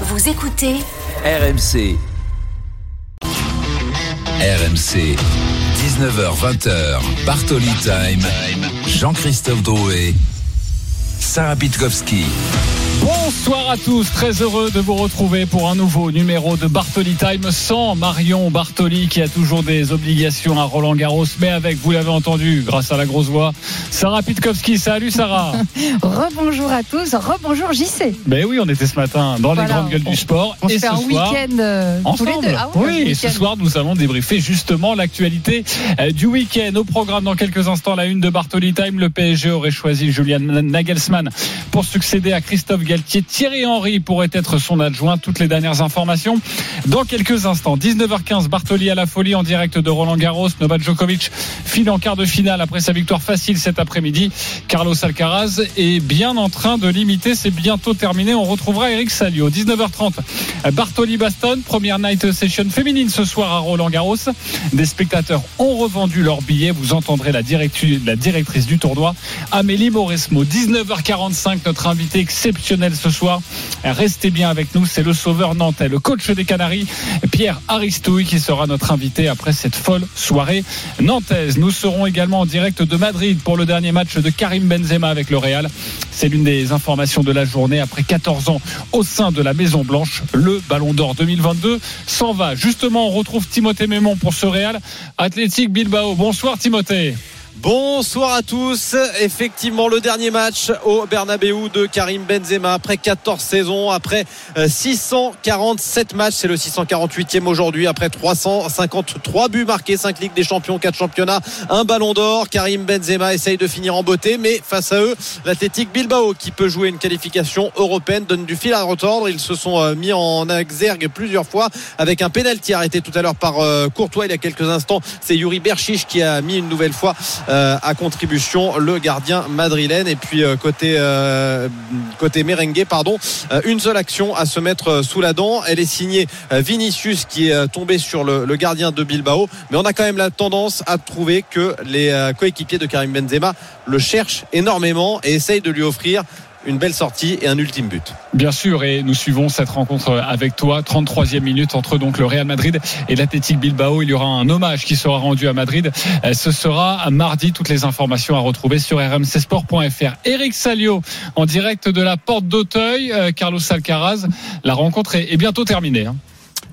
Vous écoutez RMC. RMC. 19h20h. Bartoli Time. Jean-Christophe Drouet. Sarah Pitkowski. Bonsoir à tous, très heureux de vous retrouver pour un nouveau numéro de Bartoli Time sans Marion Bartoli qui a toujours des obligations à Roland Garros, mais avec, vous l'avez entendu, grâce à la grosse voix, Sarah Pitkowski. Salut Sarah. Rebonjour à tous, rebonjour JC. Ben oui, on était ce matin dans les grandes gueules on- du sport. On et ce un soir, week-end euh, tous les Ensemble. deux. Ah ouais, oui, et ce soir, nous allons débriefer justement l'actualité euh, du week-end. Au programme, dans quelques instants, la une de Bartoli Time. Le PSG aurait choisi Julian Nagelsmann pour succéder à Christophe Galtier. Thierry Henry pourrait être son adjoint. Toutes les dernières informations dans quelques instants. 19h15, Bartoli à la folie en direct de Roland Garros. Novak Djokovic file en quart de finale après sa victoire facile cet après-midi. Carlos Alcaraz est bien en train de limiter. C'est bientôt terminé. On retrouvera Eric Salio. 19h30, Bartoli Baston, première night session féminine ce soir à Roland Garros. Des spectateurs ont revendu leurs billets. Vous entendrez la, directrice du tournoi, Amélie Mauresmo. 19h45, notre invité exceptionnel ce soir. Restez bien avec nous. C'est le sauveur nantais, le coach des Canaries, Pierre Aristouille, qui sera notre invité après cette folle soirée nantaise. Nous serons également en direct de Madrid pour le dernier match de Karim Benzema avec le Real. C'est l'une des informations de la journée. Après 14 ans au sein de la Maison Blanche, le Ballon d'Or 2022 s'en va. Justement, on retrouve Timothée Mémon pour ce Real. Athlétique Bilbao. Bonsoir Timothée. Bonsoir à tous. Effectivement, le dernier match au Bernabeu de Karim Benzema après 14 saisons, après euh, 647 matchs. C'est le 648e aujourd'hui, après 353 buts marqués, 5 Ligues des Champions, 4 championnats, un ballon d'or. Karim Benzema essaye de finir en beauté, mais face à eux, l'Athletic Bilbao qui peut jouer une qualification européenne donne du fil à retordre. Ils se sont euh, mis en exergue plusieurs fois avec un pénalty arrêté tout à l'heure par euh, Courtois il y a quelques instants. C'est Yuri Berchiche qui a mis une nouvelle fois euh, à contribution le gardien madrilène. Et puis euh, côté euh, côté merengue pardon euh, une seule action à se mettre euh, sous la dent. Elle est signée euh, Vinicius qui est euh, tombé sur le, le gardien de Bilbao. Mais on a quand même la tendance à trouver que les euh, coéquipiers de Karim Benzema le cherchent énormément et essayent de lui offrir une belle sortie et un ultime but. Bien sûr, et nous suivons cette rencontre avec toi. 33e minute entre donc le Real Madrid et l'Athletic Bilbao. Il y aura un hommage qui sera rendu à Madrid. Euh, Ce sera mardi. Toutes les informations à retrouver sur rmcsport.fr. Eric Salio en direct de la porte d'Auteuil. Euh, Carlos Alcaraz. La rencontre est est bientôt terminée.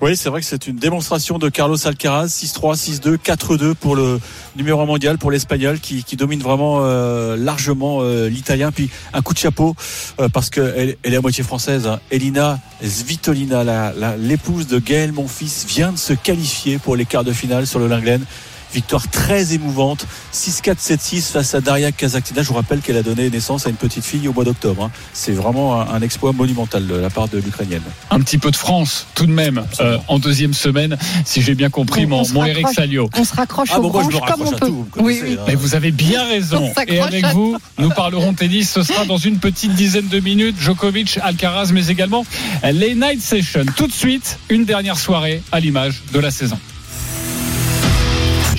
Oui, c'est vrai que c'est une démonstration de Carlos Alcaraz, 6-3, 6-2, 4-2 pour le numéro mondial, pour l'Espagnol, qui, qui domine vraiment euh, largement euh, l'Italien. Puis un coup de chapeau, euh, parce qu'elle elle est à moitié française. hein. Elina Svitolina, l'épouse de Gaël Monfils, vient de se qualifier pour les quarts de finale sur le Linglen. Victoire très émouvante, 6-4, 7-6 face à Daria Kazaktina. Je vous rappelle qu'elle a donné naissance à une petite fille au mois d'octobre. hein. C'est vraiment un, un exploit monumental de la part de l'Ukrainienne. Un petit peu de France tout de même euh, en deuxième semaine, si j'ai bien compris On- mon, mon Eric. Salio. On se raccroche Ah bon, moi je me comme raccroche on à peut. tout, vous oui, oui. hein. Mais vous avez bien raison. Et avec vous, nous parlerons tennis. Ce sera dans une petite dizaine de minutes. Djokovic, Alcaraz, mais également les night sessions. Tout de suite, une dernière soirée à l'image de la saison.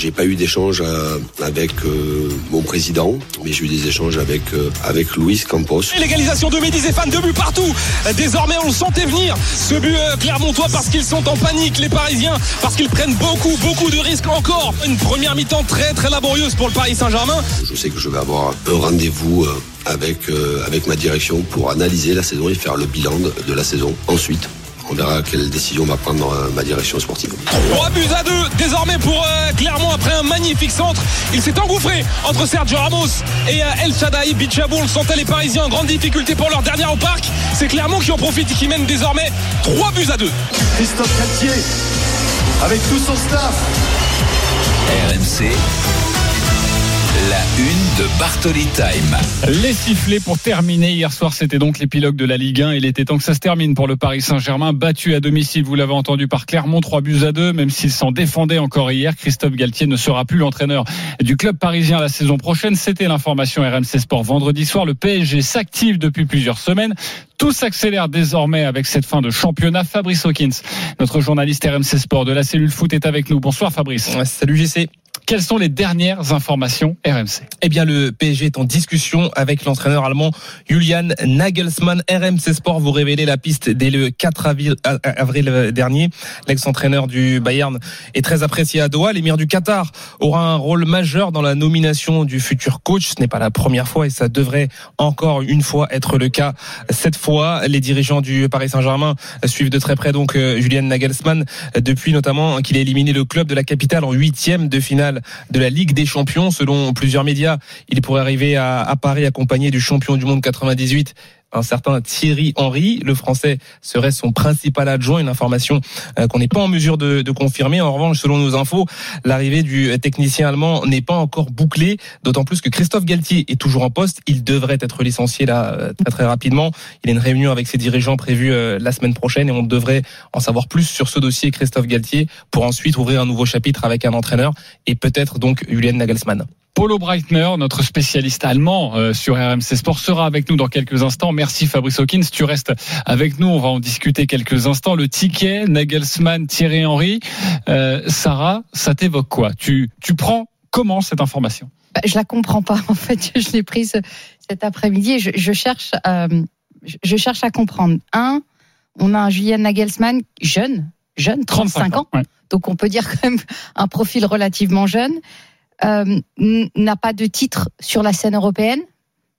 J'ai pas eu d'échange euh, avec euh, mon président, mais j'ai eu des échanges avec euh, avec Luis Campos. L'égalisation de Mehdi Zéphane, deux buts partout. Désormais, on le sentait venir. Ce but euh, Clermontois parce qu'ils sont en panique, les Parisiens, parce qu'ils prennent beaucoup, beaucoup de risques encore. Une première mi-temps très, très laborieuse pour le Paris Saint-Germain. Je sais que je vais avoir un rendez-vous euh, avec avec ma direction pour analyser la saison et faire le bilan de la saison. Ensuite, on verra quelle décision va prendre euh, ma direction sportive. Trois buts à deux désormais pour euh, Clermont après un magnifique centre. Il s'est engouffré entre Sergio Ramos et euh, El Shaddai Bichabou. On le sentait les Parisiens en grande difficulté pour leur dernière au parc. C'est Clermont qui en profite et qui mène désormais trois buts à deux. Christophe Galtier, avec tout son staff, RMC. La une de Bartoli Time. Les sifflets pour terminer. Hier soir, c'était donc l'épilogue de la Ligue 1. Il était temps que ça se termine pour le Paris Saint-Germain, battu à domicile, vous l'avez entendu, par Clermont, 3 buts à 2, même s'il s'en défendait encore hier. Christophe Galtier ne sera plus l'entraîneur du club parisien la saison prochaine. C'était l'information RMC Sport vendredi soir. Le PSG s'active depuis plusieurs semaines. Tout s'accélère désormais avec cette fin de championnat. Fabrice Hawkins, notre journaliste RMC Sport de la cellule foot, est avec nous. Bonsoir Fabrice. Ouais, salut JC. Quelles sont les dernières informations RMC Eh bien, le PSG est en discussion avec l'entraîneur allemand Julian Nagelsmann. RMC Sport vous révélait la piste dès le 4 avril, avril dernier. L'ex-entraîneur du Bayern est très apprécié à Doha. L'émir du Qatar aura un rôle majeur dans la nomination du futur coach. Ce n'est pas la première fois et ça devrait encore une fois être le cas cette fois. Les dirigeants du Paris Saint-Germain suivent de très près donc euh, Julian Nagelsmann depuis notamment qu'il a éliminé le club de la capitale en huitième de finale de la Ligue des Champions. Selon plusieurs médias, il pourrait arriver à, Paris accompagné du champion du monde 98 un certain Thierry Henry. Le français serait son principal adjoint, une information euh, qu'on n'est pas en mesure de, confirmer. En revanche, selon nos infos, l'arrivée du technicien allemand n'est pas encore bouclée, d'autant plus que Christophe Galtier est toujours en poste. Il devrait être licencié là euh, très rapidement. Il a une réunion avec ses dirigeants prévue euh, la semaine prochaine et on devrait en savoir plus sur ce dossier Christophe Galtier pour ensuite ouvrir un nouveau chapitre avec un entraîneur et peut-être donc Julian Nagelsmann. Polo Breitner, notre spécialiste allemand euh, sur RMC Sport, sera avec nous dans quelques instants. Merci Fabrice Hawkins. Tu restes avec nous. On va en discuter quelques instants. Le ticket, Nagelsmann, Thierry Henry. Euh, Sarah, ça t'évoque quoi? Tu, tu prends comment cette information? Bah, Je la comprends pas. En fait, je l'ai prise cet après-midi. Je, je, cherche, euh, je cherche à comprendre. Un, on a un Julien Nagelsmann jeune, jeune, 35, 35 ans. Ouais. Donc on peut dire quand même un profil relativement jeune n'a pas de titre sur la scène européenne.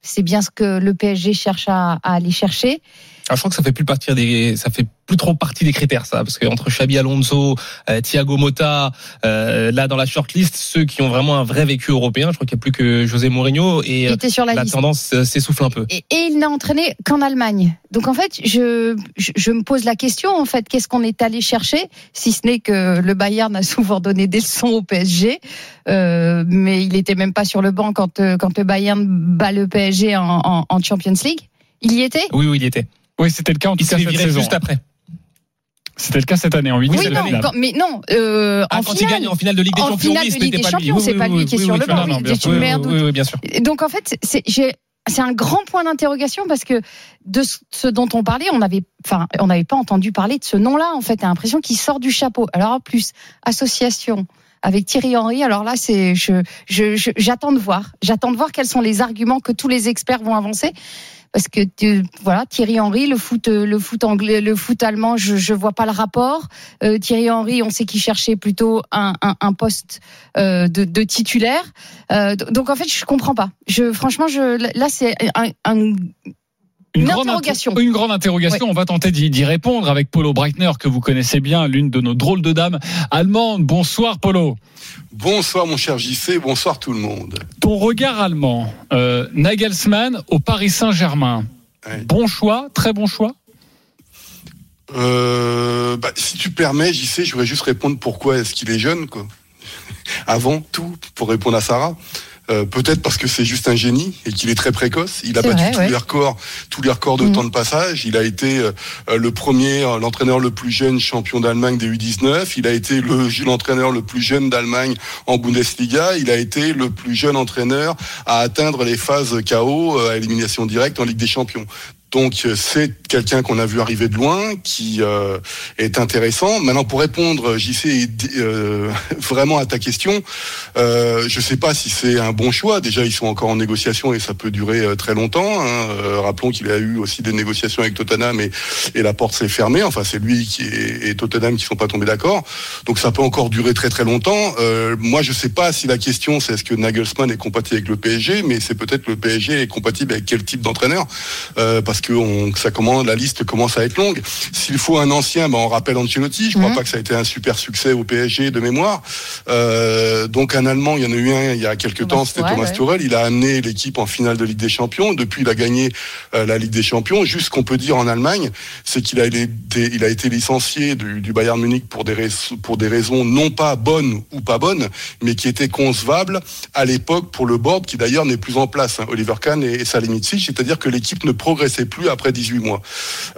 C'est bien ce que le PSG cherche à, à aller chercher. Alors, je crois que ça fait plus partie des, ça fait plus trop partie des critères, ça, parce que entre Xabi Alonso, euh, Thiago Motta, euh, là dans la shortlist, ceux qui ont vraiment un vrai vécu européen, je crois qu'il n'y a plus que José Mourinho et était sur la, tendance s'essouffle un peu. Et, et il n'a entraîné qu'en Allemagne. Donc en fait, je, je, je, me pose la question en fait, qu'est-ce qu'on est allé chercher, si ce n'est que le Bayern a souvent donné des leçons au PSG, euh, mais il était même pas sur le banc quand quand le Bayern bat le PSG en, en, en Champions League. Il y était? Oui, oui, il y était. Oui, c'était le cas en tout il cas cette saison. juste après. C'était le cas cette année en oui, non, quand, mais non. Euh, ah, en quand finale, il gagne en finale de Ligue des en Champions, finale de Ligue des pas Champions, lui. c'est Oui, pas oui, lui qui est oui, sur oui, le banc. C'est sûr. une merde. Oui, oui, bien sûr. Donc en fait, c'est j'ai c'est un grand point d'interrogation parce que de ce dont on parlait, on avait, enfin, on n'avait pas entendu parler de ce nom-là. En fait, a l'impression qu'il sort du chapeau. Alors en plus, association avec Thierry Henry. Alors là, c'est, je, je, je, j'attends de voir. J'attends de voir quels sont les arguments que tous les experts vont avancer. Parce que tu, voilà, Thierry Henry, le foot, le foot anglais, le foot allemand, je, je vois pas le rapport. Euh, Thierry Henry, on sait qu'il cherchait plutôt un, un, un poste euh, de, de, titulaire. Euh, donc en fait, je comprends pas. Je, franchement, je, là, c'est un, un une, une grande interrogation. Une grande interrogation. Ouais. On va tenter d'y répondre avec Polo Breitner, que vous connaissez bien, l'une de nos drôles de dames allemandes. Bonsoir, Polo. Bonsoir, mon cher JC. Bonsoir, tout le monde. Ton regard allemand, euh, Nagelsmann au Paris Saint-Germain. Ouais. Bon choix, très bon choix? Euh, bah, si tu permets, JC, je voudrais juste répondre pourquoi est-ce qu'il est jeune, quoi. Avant tout, pour répondre à Sarah. Euh, peut-être parce que c'est juste un génie et qu'il est très précoce. Il a battu vrai, tous ouais. les records, tous les records de Mhm. temps de passage. Il a été euh, le premier, euh, l'entraîneur le plus jeune champion d'Allemagne des U19. Il a été le l'entraîneur le plus jeune d'Allemagne en Bundesliga. Il a été le plus jeune entraîneur à atteindre les phases KO euh, à élimination directe en Ligue des Champions. Donc euh, c'est quelqu'un qu'on a vu arriver de loin, qui euh, est intéressant. Maintenant, pour répondre, JC, euh, vraiment à ta question, euh, je ne sais pas si c'est un bon choix. Déjà, ils sont encore en négociation et ça peut durer euh, très longtemps. Hein. Euh, rappelons qu'il a eu aussi des négociations avec Tottenham et, et la porte s'est fermée. Enfin, c'est lui qui est, et Tottenham qui sont pas tombés d'accord. Donc ça peut encore durer très très longtemps. Euh, moi, je sais pas si la question c'est est-ce que Nagelsmann est compatible avec le PSG, mais c'est peut-être le PSG est compatible avec quel type d'entraîneur, euh, parce que on, ça commence, la liste commence à être longue. S'il faut un ancien, ben on rappelle Ancelotti. Je crois Mhm. pas que ça a été un super succès au PSG de mémoire. Euh, donc un Allemand, il y en a eu un il y a quelques Thomas temps, c'était Thomas ouais. Tuchel. Il a amené l'équipe en finale de Ligue des Champions. Depuis, il a gagné euh, la Ligue des Champions. Juste ce qu'on peut dire en Allemagne, c'est qu'il a été, il a été licencié du, du Bayern Munich pour des, rais- pour des raisons non pas bonnes ou pas bonnes, mais qui étaient concevables à l'époque pour le board, qui d'ailleurs n'est plus en place, hein, Oliver Kahn et, et c'est-à-dire que l'équipe ne progressait plus après 18 mois.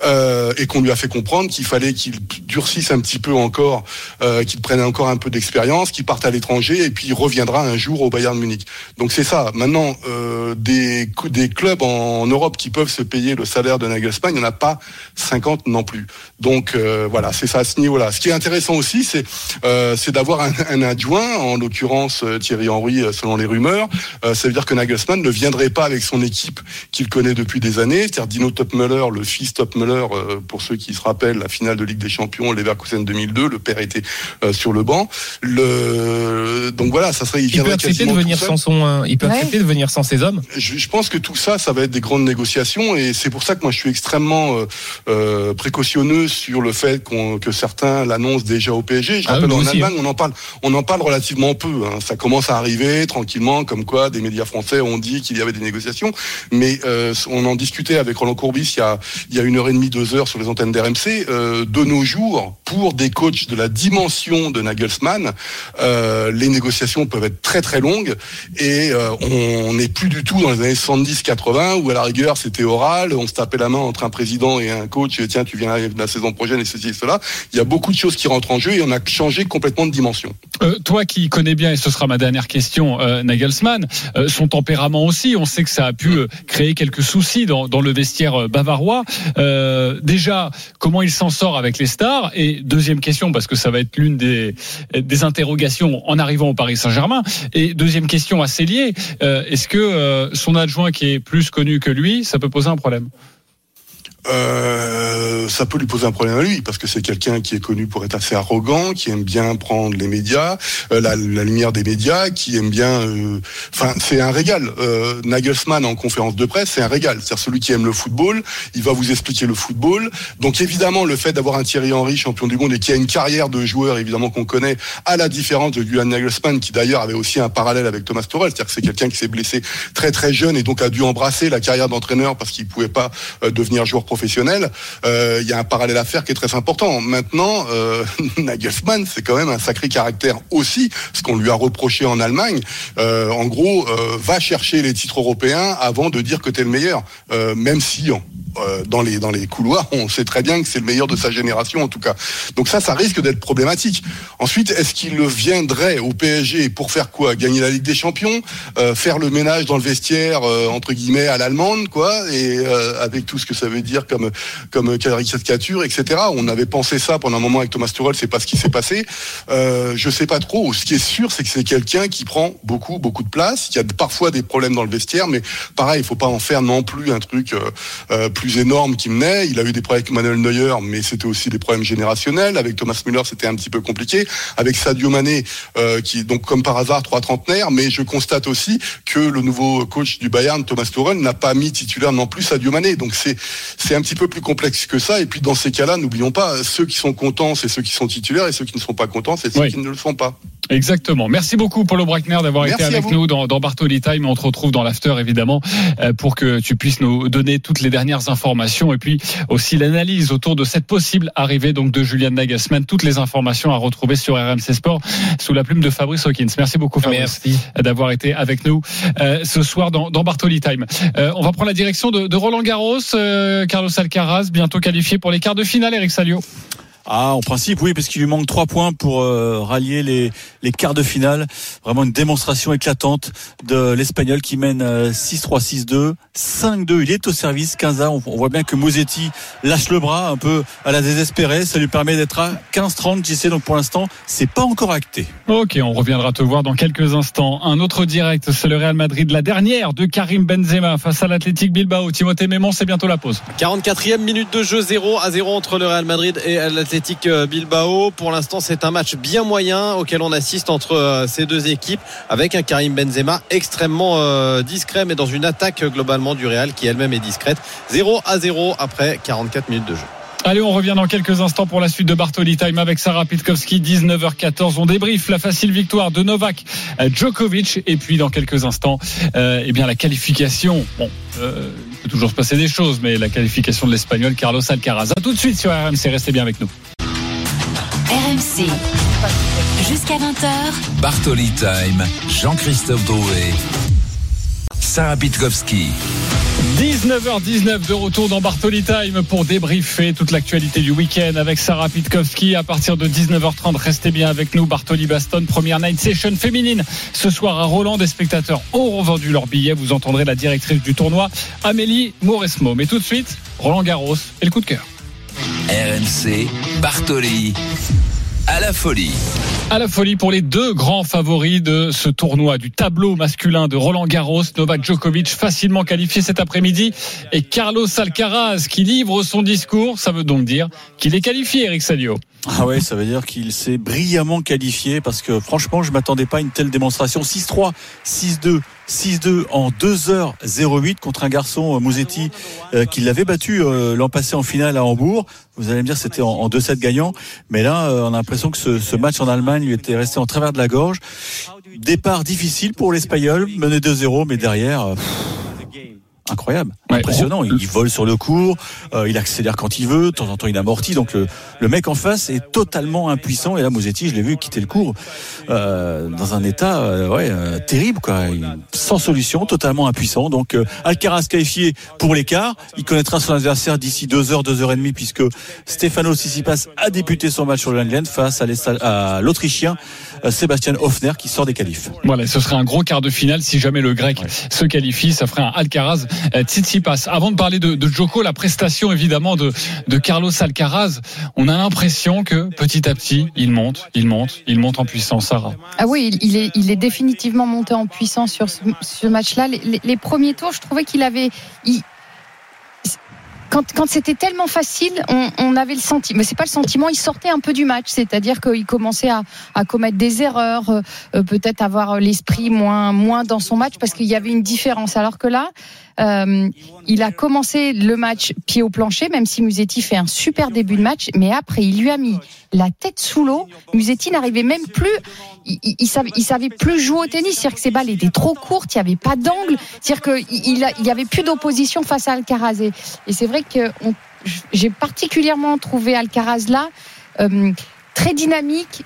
Euh, et qu'on lui a fait comprendre qu'il fallait qu'il durcissent un petit peu encore, euh, qu'ils prennent encore un peu d'expérience, qu'ils partent à l'étranger et puis il reviendra un jour au Bayern Munich. Donc c'est ça. Maintenant, euh, des, clubs en, Europe qui peuvent se payer le salaire de Nagelsmann, il n'y en a pas 50 non plus. Donc voilà, c'est ça à ce niveau-là. Ce qui est intéressant aussi, c'est c'est d'avoir un, adjoint, en l'occurrence Thierry Henry, selon les rumeurs. Ça veut dire que Nagelsmann ne viendrait pas avec son équipe qu'il connaît depuis des années, Dino Topmüller, le fils Topmüller, euh, pour ceux qui se rappellent la finale de Ligue des Champions, Leverkusen 2002, le père était euh, sur le banc. Le... Donc voilà, ça serait. Il, il peut accepter de venir sans son. il peut ouais. accepter de venir sans ses hommes. Je, je, pense que tout ça, ça va être des grandes négociations et c'est pour ça que moi je suis extrêmement euh, euh, précautionneux sur le fait qu que certains l'annoncent déjà au PSG. Je ah rappelle en aussi, Allemagne, hein. on en parle, on en parle relativement peu. Hein. Ça commence à arriver tranquillement, comme quoi des médias français ont dit qu'il y avait des négociations, mais euh, on en discutait avec Roland Courbis il y a, une heure et demie, deux heures sur les antennes d'RMC. Euh, de nos jours, pour des coachs de la dimension de Nagelsmann, euh, les négociations peuvent être très très longues et euh, on n'est plus du tout dans les années 70-80 où à la rigueur c'était oral, on se tapait la main entre un président et un coach, tiens tu viens la saison prochaine et ceci et cela. Il y a beaucoup de choses qui rentrent en jeu et on a changé complètement de dimension. Euh, toi qui connais bien, et ce sera ma dernière question, Nagelsmann, son tempérament aussi, on sait que ça a pu créer quelques soucis dans, dans le vestiaire euh, bavarois. déjà, comment il s'en sort avec les stars? Et deuxième question, parce que ça va être l'une des, des interrogations en arrivant au Paris Saint-Germain. Et deuxième question assez liée, est-ce que son adjoint qui est plus connu que lui, ça peut poser un problème? Euh, ça peut lui poser un problème à lui parce que c'est quelqu'un qui est connu pour être assez arrogant, qui aime bien prendre les médias, euh, la, la, lumière des médias, qui aime bien. Enfin, euh, c'est un régal. Euh, Nagelsmann en conférence de presse, c'est un régal. C'est celui qui aime le football, il va vous expliquer le football. Donc évidemment, le fait d'avoir un Thierry Henry champion du monde et qui a une carrière de joueur évidemment qu'on connaît, à la différence de Julian Nagelsmann qui d'ailleurs avait aussi un parallèle avec Thomas Tuchel, c'est-à-dire que c'est quelqu'un qui s'est blessé très très jeune et donc a dû embrasser la carrière d'entraîneur parce qu'il pouvait pas devenir joueur professionnel professionnel, euh, il y a un parallèle à faire qui est très important. Maintenant, euh, Nagelsmann, c'est quand même un sacré caractère aussi, ce qu'on lui a reproché en Allemagne. Euh, en gros, va chercher les titres européens avant de dire que tu es le meilleur, même si dans les couloirs, on sait très bien que c'est le meilleur de sa génération en tout cas. Donc ça, ça risque d'être problématique. Ensuite, est-ce qu'il viendrait au PSG pour faire quoi? Gagner la Ligue des Champions, faire le ménage dans le vestiaire entre guillemets à l'allemande, quoi, et avec tout ce que ça veut dire comme comme caricature, etc. On avait pensé ça pendant un moment avec Thomas Tuchel, c'est pas ce qui s'est passé. Euh, je sais pas trop. Ce qui est sûr, c'est que c'est quelqu'un qui prend beaucoup beaucoup de place. Il y a parfois des problèmes dans le vestiaire, mais pareil, il faut pas en faire non plus un truc plus plus énorme qui menait. Il a eu des problèmes avec Manuel Neuer, mais c'était aussi des problèmes générationnels. Avec Thomas Müller, c'était un petit peu compliqué. Avec Sadio Mané, euh, qui donc comme par hasard trois trentenaires, mais je constate aussi que le nouveau coach du Bayern, Thomas Tuchel, n'a pas mis titulaire non plus Sadio Mané. Donc c'est c'est un petit peu plus complexe que ça. Et puis dans ces cas-là, n'oublions pas, ceux qui sont contents, c'est ceux qui sont titulaires, et ceux qui ne sont pas contents, c'est ceux oui. qui ne le sont pas. Exactement. Merci beaucoup Paulo Brackner d'avoir été avec nous dans, dans Bartoli Time. On te retrouve dans l'after évidemment euh, pour que tu puisses nous donner toutes les dernières informations et puis aussi l'analyse autour de cette possible arrivée donc de Julian Nagelsmann. Toutes les informations à retrouver sur RMC Sport sous la plume de Fabrice Hawkins. Merci beaucoup Fabrice d'avoir été avec nous euh, ce soir dans, dans Bartoli Time. Euh, on va prendre la direction de, de Roland Garros. Euh, Carlos Alcaraz bientôt qualifié pour les quarts de finale. Eric Salio. Ah, en principe, oui, parce qu'il lui manque trois points pour euh, rallier les, les quarts de finale. Vraiment une démonstration éclatante de l'Espagnol qui mène 6-3, 6-2, 5-2. Il est au service, 15 ans. On voit bien que Mosetti lâche le bras un peu à la désespérée. Ça lui permet d'être à 15-30, JC. Donc pour l'instant, c'est pas encore acté. Ok, on reviendra te voir dans quelques instants. Un autre direct, c'est le Real Madrid, la dernière de Karim Benzema face à l'Athletic Bilbao. Timothée Mémon, c'est bientôt la pause. 44e minute de jeu, 0 à 0 entre le Real Madrid et l'Athletic Bilbao. Pour l'instant, c'est un match bien moyen auquel on assiste entre ces deux équipes avec un Karim Benzema extrêmement discret mais dans une attaque globalement du Real qui elle-même est discrète. 0 à 0 après 44 minutes de jeu. Allez, on revient dans quelques instants pour la suite de Bartoli Time avec Sarah Pitkowski, 19h14. On débriefe la facile victoire de Novak Djokovic. Et puis, dans quelques instants, euh, eh bien, la qualification. Bon, euh, il peut toujours se passer des choses, mais la qualification de l'Espagnol Carlos Alcaraz. A tout de suite sur RMC. Restez bien avec nous. RMC. Jusqu'à 20h. Bartoli Time. Jean-Christophe Drouet. Sarah Pitkowski. 19h19 de retour dans Bartoli Time pour débriefer toute l'actualité du week-end avec Sarah Pitkowski. À partir de 19h30, restez bien avec nous. Bartoli Baston, première night session féminine. Ce soir à Roland, des spectateurs ont revendu leurs billets. Vous entendrez la directrice du tournoi, Amélie Mauresmo. Mais tout de suite, Roland Garros et le coup de cœur. RMC, Bartoli à la folie. À la folie pour les deux grands favoris de ce tournoi du tableau masculin de Roland Garros, Novak Djokovic facilement qualifié cet après-midi et Carlos Alcaraz qui livre son discours. Ça veut donc dire qu'il est qualifié, Eric Salio. Ah ouais, ça veut dire qu'il s'est brillamment qualifié parce que franchement, je m'attendais pas à une telle démonstration. 6-3, 6-2, 6-2 en 2h08 contre un garçon euh, Mouzetti euh, qui l'avait battu euh, l'an passé en finale à Hambourg. Vous allez me dire c'était en, 2-7 gagnant, mais là on a l'impression que ce, match en Allemagne lui était resté en travers de la gorge. Départ difficile pour l'Espagnol, mené 2-0, mais derrière incroyable, impressionnant. Il, vole sur le cours, euh, il accélère quand il veut, de temps en temps il amortit. Donc le, le mec en face est totalement impuissant. Et là, Mosetti, je l'ai vu quitter le cours euh, dans un état euh, ouais, terrible, quoi, sans solution, totalement impuissant. Donc Alcaraz qualifié pour l'écart. Il connaîtra son adversaire d'ici deux heures, deux heures et demie, puisque Stefano Tsitsipas a débuté son match sur le face à l'Autrichien Sébastien Hoffner qui sort des qualifs. Voilà, ce serait un gros quart de finale si jamais le Grec se qualifie. Ça ferait un Alcaraz euh, Tsitsipas. Avant de parler de, de Joko, la prestation évidemment de, de Carlos Alcaraz, on a l'impression que petit à petit, il monte, il monte, il monte en puissance, Sarah. Ah oui, il est, il est définitivement monté en puissance sur ce, ce match-là. Les, les, premiers tours, je trouvais qu'il avait, il, quand, c'était tellement facile, on, avait le sentiment, mais c'est pas le sentiment, il sortait un peu du match, c'est-à-dire qu'il commençait à, commettre des erreurs, euh, euh, peut-être avoir l'esprit moins moins dans son match parce qu'il y avait une différence. Alors que là, euh, il a commencé le match pied au plancher, même si Musetti fait un super début de match, mais après il lui a mis la tête sous l'eau. Musetti n'arrivait même plus, il, il, savait, plus jouer au tennis, c'est-à-dire que ses balles étaient trop courtes, il n'y avait pas d'angle, c'est-à-dire qu'il il y avait plus d'opposition face à Alcaraz. Et, c'est vrai que j'ai particulièrement trouvé Alcaraz là euh, très dynamique,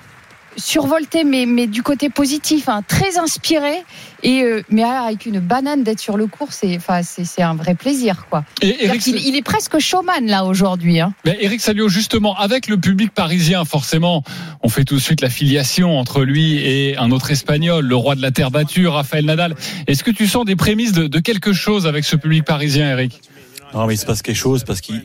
survolté, mais, mais du côté positif, hein, très inspiré. Et euh, mais avec une banane d'être sur le cours, c'est enfin c'est un vrai plaisir quoi. Et Eric, il, est presque showman là aujourd'hui. Hein. Mais Eric Salio justement avec le public parisien forcément, on fait tout de suite la filiation entre lui et un autre espagnol, le roi de la terre battue, Raphaël Nadal. Est-ce que tu sens des prémices de, de quelque chose avec ce public parisien, Eric? Non mais il se passe quelque chose parce qu'il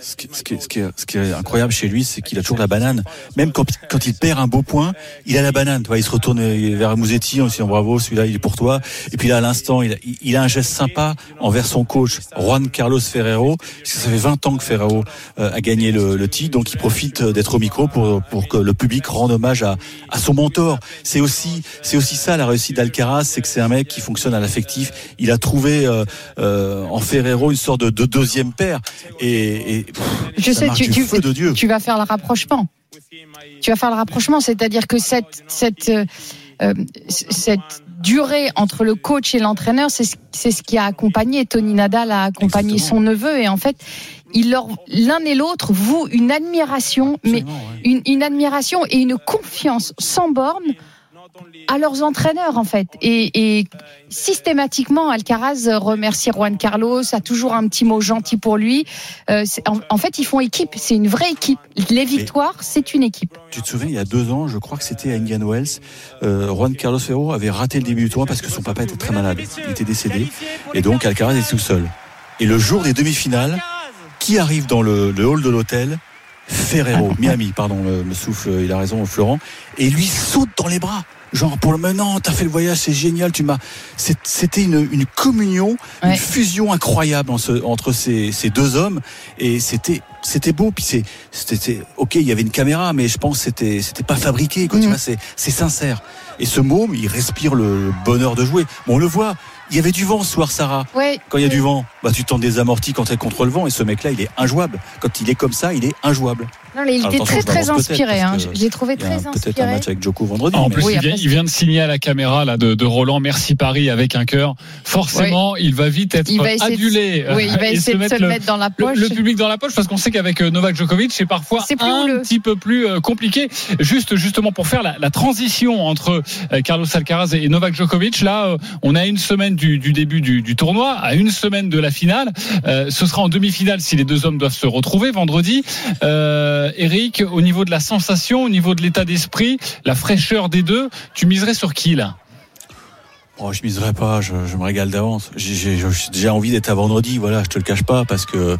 ce qui, ce, qui, ce, qui est, incroyable chez lui, c'est qu'il a toujours la banane. Même quand, quand, il perd un beau point, il a la banane. Tu vois, il se retourne vers Mouzetti en disant bravo, celui-là il est pour toi. Et puis là, à l'instant, il, il, a un geste sympa envers son coach, Juan Carlos Ferrero. Parce que ça fait 20 ans que Ferrero euh, a gagné le, le, titre, donc il profite d'être au micro pour, pour que le public rende hommage à, à son mentor. C'est aussi, c'est aussi ça la réussite d'Alcaraz, c'est que c'est un mec qui fonctionne à l'affectif. Il a trouvé euh, euh, en Ferrero une sorte de, de deuxième père. Et, et je sais, tu, tu, tu, vas faire le rapprochement. Tu vas faire le rapprochement, c'est-à-dire que cette, cette, euh, euh, cette durée entre le coach et l'entraîneur, c'est ce qui a accompagné Tony Nadal a accompagné son neveu et en fait, il leur l'un et l'autre vous une admiration, mais une, une admiration et une confiance sans borne à leurs entraîneurs en fait. Et, systématiquement, Alcaraz remercie Juan Carlos, a toujours un petit mot gentil pour lui. Euh, en, fait, ils font équipe. C'est une vraie équipe. Les victoires, c'est une équipe. Tu te souviens, il y a deux ans, je crois que c'était à Indian Wells, euh, Juan Carlos Ferro avait raté le début du tournoi parce que son papa était très malade. Il était décédé. Et donc, Alcaraz est tout seul. Et le jour des demi-finales, qui arrive dans le, hall de l'hôtel Ferrero, Miami, pardon, me souffle, il a raison, Florent, et lui saute dans les bras. Genre pour le maintenant t'as fait le voyage c'est génial tu m'as c'était une, une, communion une fusion incroyable entre ces, ces, deux hommes. Et c'était c'était beau. Puis c'est c'était ok il y avait une caméra mais je pense c'était c'était pas fabriqué quoi tu mm. vois c'est c'est sincère. Et ce môme il respire le bonheur de jouer. Bon, on le voit il y avait du vent ce soir, Sarah. Quand il y a du vent, bah, tu tends des amortis quand tu es contre le vent. Et ce mec-là, il est injouable. Quand il est comme ça, il est injouable. Non, il était très très inspiré. Hein. l'ai trouvé très peut-être un inspiré. match avec Joko vendredi. En plus, Oui, il, vient, après, il vient de signer à la caméra là, de, de Roland. Merci Paris avec un cœur. Forcément, il va vite être Il va essayer de- adulé. Oui, il va et essayer de se mettre le le- mettre dans la poche. le public dans la poche parce qu'on sait qu'avec euh, Novak Djokovic c'est parfois un houleux. petit peu plus euh, compliqué juste justement pour faire la, la transition entre euh, Carlos Alcaraz et Novak Djokovic là on a une semaine du, du début du, du tournoi à une semaine de la finale Euh, ce sera en demi-finale si les deux hommes doivent se retrouver vendredi euh, Eric au niveau de la sensation au niveau de l'état d'esprit la fraîcheur des deux tu miserais sur qui là? Oh, je miserai pas, je, me régale d'avance. J'ai déjà envie d'être à vendredi, voilà, je te le cache pas, parce que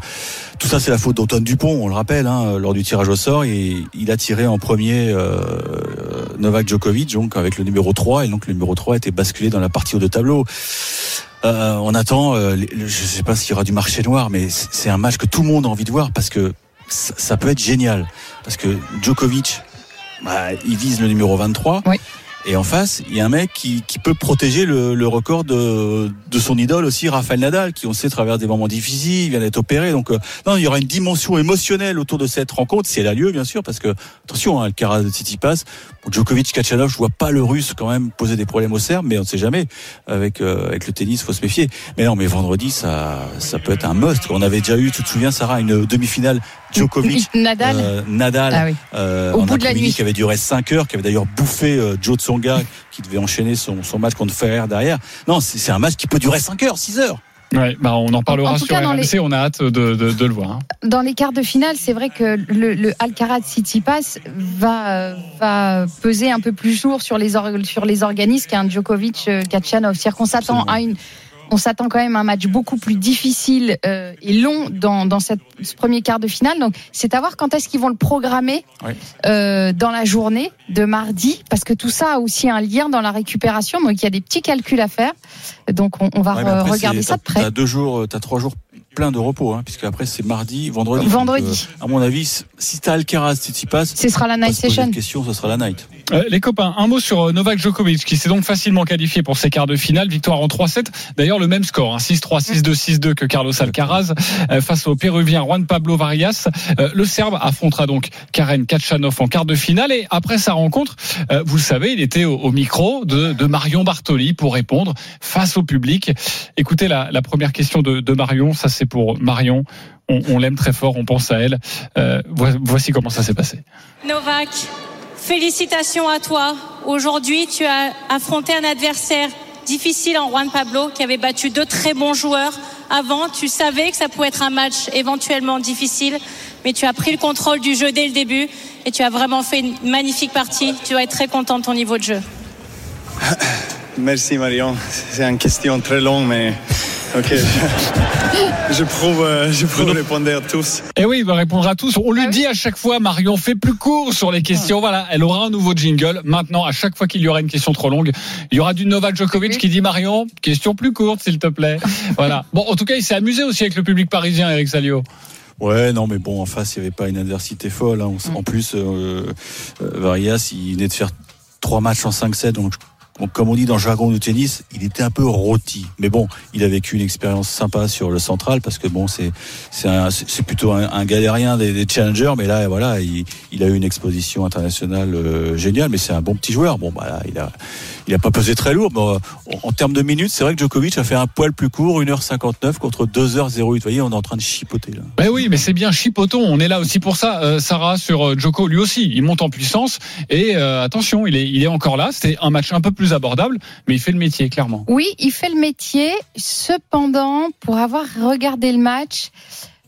tout ça c'est la faute d'Antoine Dupont, on le rappelle, hein, lors du tirage au sort, il a tiré en premier euh, Novak Djokovic, donc avec le numéro 3, et donc le numéro 3 était basculé dans la partie haut de tableau. Euh, on attend, euh, les- le- je sais pas s'il y aura du marché noir, mais c'est un match que tout le monde a envie de voir, parce que ça, ça peut être génial. Parce que Djokovic, bah, il vise le numéro 23. Oui. Et en face, il y a un mec qui, qui peut protéger le, le record de, de son idole aussi, Rafael Nadal, qui on sait traverse des moments difficiles, il vient d'être opéré. Donc euh, non, il y aura une dimension émotionnelle autour de cette rencontre, si elle a lieu, bien sûr, parce que attention, hein, le Alcaraz de Tsitsipas, pour Djokovic, Kachanov, je vois pas le Russe quand même poser des problèmes au Serbe, mais on ne sait jamais. Avec euh, avec le tennis, faut se méfier. Mais non, mais vendredi, ça ça peut être un must. On avait déjà eu, tu te souviens, Sarah, une demi-finale Djokovic. Nadal. euh, Nadal Ah oui. euh, Au en bout de la nuit. qui avait duré 5 heures, qui avait d'ailleurs bouffé euh, Joe Tsonga qui devait enchaîner son, son match contre Ferrer derrière. Non, c'est c'est un match qui peut durer 5 heures, 6 heures. Ouais, bah on en parlera En sur cas, RMC on a hâte de, de, de le voir hein. dans les quarts de finale, c'est vrai que le, le Alcaraz Tsitsipas va euh, va peser un peu plus lourd sur les or- sur les organismes qu'un Djokovic euh. C'est-à-dire qu'on s'attend à une on s'attend quand même à un match beaucoup plus difficile euh, et long dans, dans cette, ce premier quart de finale. Donc, c'est à voir quand est-ce qu'ils vont le programmer euh, dans la journée de mardi, parce que tout ça a aussi un lien dans la récupération. Donc, il y a des petits calculs à faire. Donc, on, on va Ouais, après, regarder ça de près. T'as deux jours, t'as trois jours plein de repos, hein, puisque après c'est mardi, vendredi. Vendredi. Donc, euh, à mon avis, si t'as Alcaraz, Tsitsipas, Ce sera la night session. de questions, ce sera la night. Euh, les copains, un mot sur euh, Novak Djokovic qui s'est donc facilement qualifié pour ses quarts de finale, victoire en 3-7. D'ailleurs, le même score, hein, 6-3, 6-2, 6-2 que Carlos Alcaraz euh, face au Péruvien Juan Pablo Varias. Euh, le Serbe affrontera donc Karen Kachanov en quart de finale et après sa rencontre, euh, vous le savez, il était au, au micro de, de Marion Bartoli pour répondre face au public. Écoutez la, la première question de, de Marion, ça c'est pour Marion. On, on l'aime très fort, on pense à elle. Euh, vo- voici comment ça s'est passé. Novak, félicitations à toi. Aujourd'hui, tu as affronté un adversaire difficile en Juan Pablo qui avait battu deux très bons joueurs. Avant, tu savais que ça pouvait être un match éventuellement difficile, mais tu as pris le contrôle du jeu dès le début et tu as vraiment fait une magnifique partie. Tu dois être très content de ton niveau de jeu. Merci Marion. C'est une question très longue, mais ok. Je, je prouve, euh, je prouve répondre à tous. Et Eh oui, il va répondre à tous. On lui dit à chaque fois, Marion, fais plus court sur les questions. Voilà, elle aura un nouveau jingle. Maintenant, à chaque fois qu'il y aura une question trop longue, il y aura du Novak Djokovic qui dit Marion, question plus courte, s'il te plaît. Voilà. Bon, en tout cas, il s'est amusé aussi avec le public parisien, Eric Salio. Ouais, non, mais bon, en face, il n'y avait pas une adversité folle. hein. En plus, euh, euh, Varias, il venait de faire trois matchs en 5-7, donc donc, comme on dit dans le jargon du tennis, il était un peu rôti. Mais bon, il a vécu une expérience sympa sur le central parce que bon, c'est c'est plutôt un, galérien des, challengers, mais là, voilà, il, a eu une exposition internationale euh, géniale. Mais c'est un bon petit joueur. Bon, bah là, il a il a pas pesé très lourd. Euh, en, termes de minutes, c'est vrai que Djokovic a fait un poil plus court, 1h59 contre 2h08. Vous voyez, on est en train de chipoter là. Ben oui, mais c'est bien chipoton. On est là aussi pour ça. Euh, Sarah sur Djoko, lui aussi, il monte en puissance. Et attention, il est, il est encore là. C'était un match un peu plus abordable, mais il fait le métier, clairement. Oui, il fait le métier. Cependant, pour avoir regardé le match,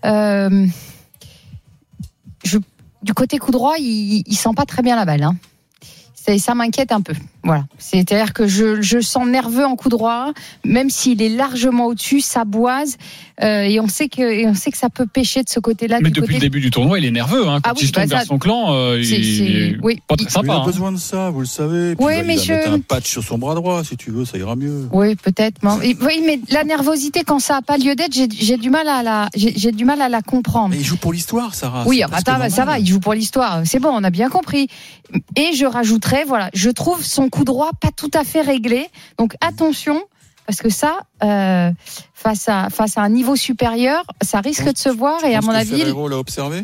euh, du côté coup droit, il, il sent pas très bien la balle. Hein. Ça m'inquiète un peu. Voilà. C'est-à-dire que je, je sens nerveux en coup droit, même s'il est largement au-dessus, ça boise, euh, et on sait que et on sait que ça peut pêcher de ce côté-là. Mais du depuis côté le début du tournoi, il est nerveux. Hein. Quand Ah oui, il bah vers ça- son clan, euh, il, C'est- il est oui. pas très il sympa. a hein. besoin de ça, vous le savez. Puis Oui, il va- mais il va je- mettre un patch sur son bras droit, si tu veux, ça ira mieux. Oui, peut-être. mais- Oui, mais la nervosité quand ça a pas lieu d'être, j'ai j'ai du mal à la, j'ai j'ai du mal à la comprendre. Mais il joue pour l'histoire, Sarah. Oui, va, normal. ça va, il joue pour l'histoire. C'est bon, on a bien compris. Et je rajouterais, voilà, je trouve son coup droit pas tout à fait réglé. Donc attention, parce que ça, euh, face à face à un niveau supérieur, ça risque de se voir. Et à mon avis, Ferrero l'a observé?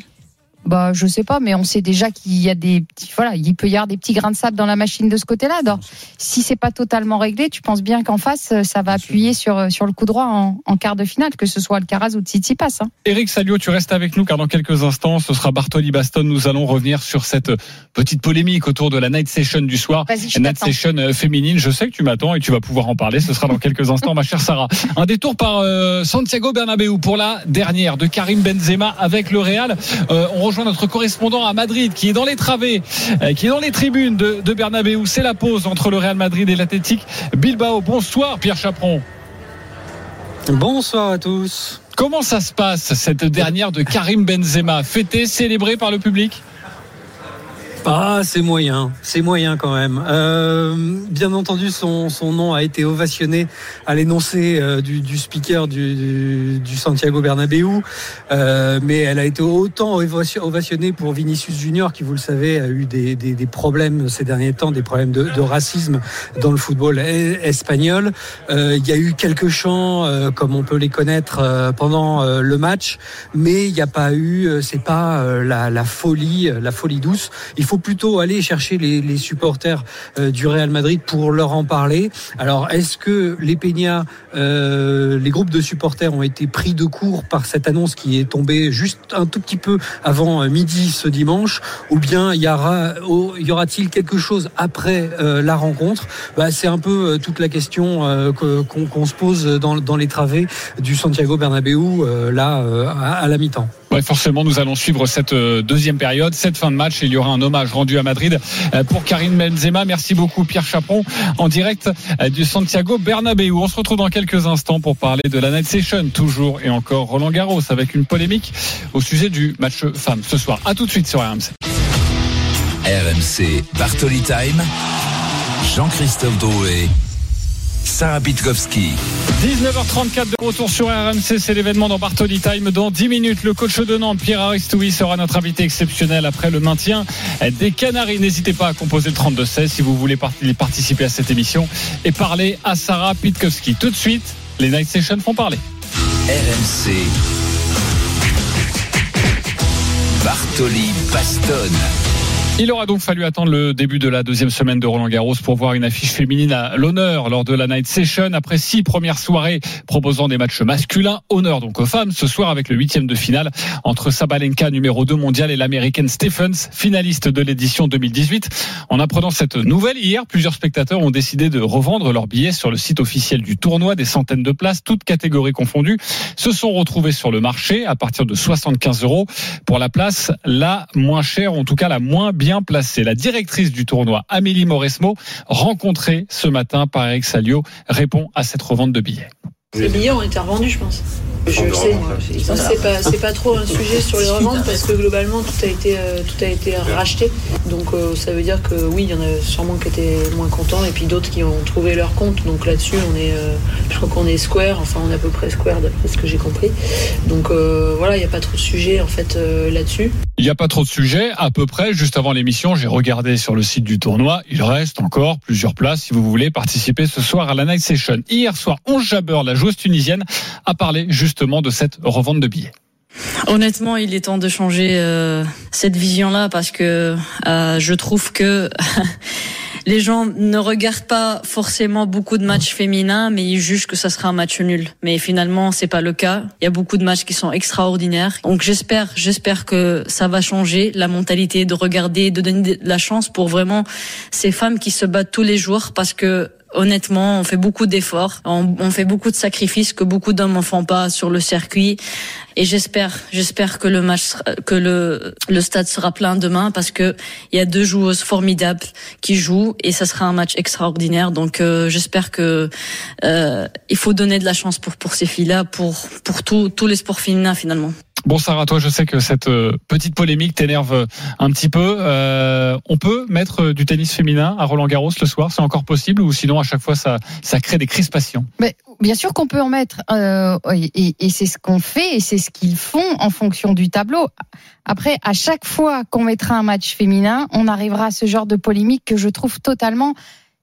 Bah, je sais pas, mais on sait déjà qu'il y a des petits, voilà, il peut y avoir des petits grains de sable dans la machine de ce côté-là. Donc, si c'est pas totalement réglé, tu penses bien qu'en face, euh, ça va appuyer sur, euh, sur le coup droit en, en quart de finale, que ce soit Alcaraz ou Tsitsipas. Hein. Eric Salio, tu restes avec nous car dans quelques instants, ce sera Bartoli Baston. Nous allons revenir sur cette petite polémique autour de la night session du soir. Night session euh, féminine. Je sais que tu m'attends et tu vas pouvoir en parler. Ce sera dans quelques instants, ma chère Sarah. Un détour par euh, Santiago Bernabéu pour la dernière de Karim Benzema avec le Real. Euh, on rejoint notre correspondant à Madrid qui est dans les travées, euh, qui est dans les tribunes de, de Bernabéu. C'est la pause entre le Real Madrid et l'Athletic Bilbao. Bonsoir Pierre Chaperon. Bonsoir à tous. Comment ça se passe cette dernière de Karim Benzema Fêtée, célébrée par le public? Ah, c'est moyen, c'est moyen quand même. Euh, bien entendu, son, son nom a été ovationné à l'énoncé euh, du, du speaker du, du, du Santiago Bernabéu, euh, mais elle a été autant ovation- ovationnée pour Vinicius Junior, qui, vous le savez, a eu des, des, des problèmes ces derniers temps, des problèmes de, de racisme dans le football e- espagnol. Euh, il y a eu quelques chants, euh, comme on peut les connaître pendant le match, mais il n'y a pas eu, c'est pas la, la folie, la folie douce. Il faut plutôt aller chercher les, supporters euh, du Real Madrid pour leur en parler. Alors, est-ce que les Peña, euh, les groupes de supporters ont été pris de court par cette annonce qui est tombée juste un tout petit peu avant euh, midi ce dimanche, ou bien oh, y aura-t-il quelque chose après la rencontre? Bah, C'est un peu toute la question que- qu'on se pose dans, les travées du Santiago Bernabéu là à la mi-temps. Ouais, forcément, nous allons suivre cette euh, deuxième période, cette fin de match. Il y aura un hommage rendu à Madrid euh, pour Karim Benzema. Merci beaucoup, Pierre Chaperon, en direct euh, du Santiago Bernabéu. On se retrouve dans quelques instants pour parler de la Night Session, toujours et encore Roland Garros, avec une polémique au sujet du match femme ce soir. À tout de suite sur RMC. RMC Bartoli Time. Jean-Christophe Drouet. Sarah Pitkowski. 19h34 de retour sur RMC, c'est l'événement dans Bartoli Time. Dans 10 minutes, le coach de Nantes, Pierre Aristoui, sera notre invité exceptionnel après le maintien des Canaries. N'hésitez pas à composer le 32-16 si vous voulez part- participer à cette émission et parler à Sarah Pitkowski. Tout de suite, les Night Sessions font parler. RMC. Bartoli Baston. Il aura donc fallu attendre le début de la deuxième semaine de Roland Garros pour voir une affiche féminine à l'honneur lors de la Night Session. Après six premières soirées proposant des matchs masculins, honneur donc aux femmes. Ce soir avec le huitième de finale entre Sabalenka, numéro 2 mondial, et l'américaine Stephens, finaliste de l'édition 2018. En apprenant cette nouvelle hier, plusieurs spectateurs ont décidé de revendre leurs billets sur le site officiel du tournoi. Des centaines de places, toutes catégories confondues, se sont retrouvées sur le marché à partir de 75 euros pour la place la moins chère, en tout cas la moins bien placée. La directrice du tournoi, Amélie Mauresmo, rencontrée ce matin par Eric Salio, répond à cette revente de billets. Les billets ont été revendus, je pense. Je le sais. C'est pas, c'est pas trop un sujet sur les reventes parce que globalement tout a été, euh, tout a été racheté. Donc euh, ça veut dire que oui, il y en a sûrement qui étaient moins contents et puis d'autres qui ont trouvé leur compte. Donc là-dessus, on est, euh, je crois qu'on est square. Enfin, on est à peu près square d'après ce que j'ai compris. Donc euh, voilà, il n'y a pas trop de sujet en fait euh, là-dessus. Il n'y a pas trop de sujets. À peu près, juste avant l'émission, j'ai regardé sur le site du tournoi. Il reste encore plusieurs places si vous voulez participer ce soir à la Night Session. Hier soir, Onze Jabeur, la joueuse tunisienne, a parlé justement de cette revente de billets. Honnêtement, il est temps de changer euh, cette vision-là parce que euh, je trouve que les gens ne regardent pas forcément beaucoup de matchs féminins, mais ils jugent que ça sera un match nul. Mais finalement, c'est pas le cas. Il y a beaucoup de matchs qui sont extraordinaires. Donc j'espère, j'espère que ça va changer la mentalité de regarder, de donner de la chance pour vraiment ces femmes qui se battent tous les jours parce que Honnêtement, on fait beaucoup d'efforts, on, on fait beaucoup de sacrifices que beaucoup d'hommes en font pas sur le circuit. Et j'espère, j'espère que le match, que le le stade sera plein demain parce que il y a deux joueuses formidables qui jouent et ça sera un match extraordinaire. Donc euh, j'espère que euh, il faut donner de la chance pour pour ces filles-là, pour pour tous tous les sports féminins finalement. Bon, Sarah, toi, je sais que cette euh, petite polémique t'énerve un petit peu. Euh, on peut mettre euh, du tennis féminin à Roland Garros le soir, c'est encore possible ou sinon à chaque fois ça, ça crée des crispations? Bien sûr qu'on peut en mettre, euh, et, et- et c'est ce qu'on fait, et c'est ce qu'ils font en fonction du tableau. Après, à chaque fois qu'on mettra un match féminin, on arrivera à ce genre de polémique que je trouve totalement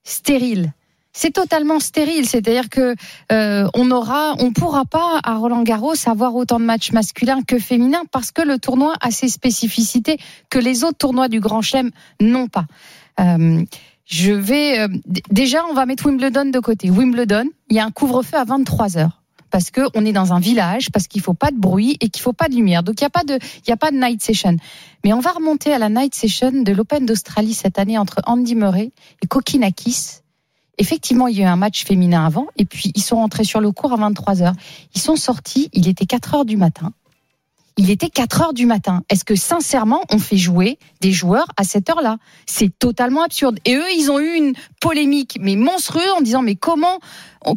stérile. C'est totalement stérile, c'est-à-dire que euh, on aura, on pourra pas à Roland Garros avoir autant de matchs masculins que féminins parce que le tournoi a ses spécificités que les autres tournois du Grand Chelem n'ont pas. Euh, je vais euh, déjà, on va mettre Wimbledon de côté. Wimbledon, il y a un couvre-feu à 23 heures parce que on est dans un village, parce qu'il faut pas de bruit et qu'il faut pas de lumière. Donc il y a pas de, il y a pas de night session. Mais on va remonter à la night session de l'Open d'Australie cette année entre Andy Murray et Kokinakis. Effectivement, il y a eu un match féminin avant, et puis ils sont rentrés sur le cours à 23 heures. Ils sont sortis, il était 4 heures du matin. Il était 4 heures du matin. Est-ce que sincèrement, on fait jouer des joueurs à cette heure-là? C'est totalement absurde. Et eux, ils ont eu une polémique, mais monstrueuse, en disant mais comment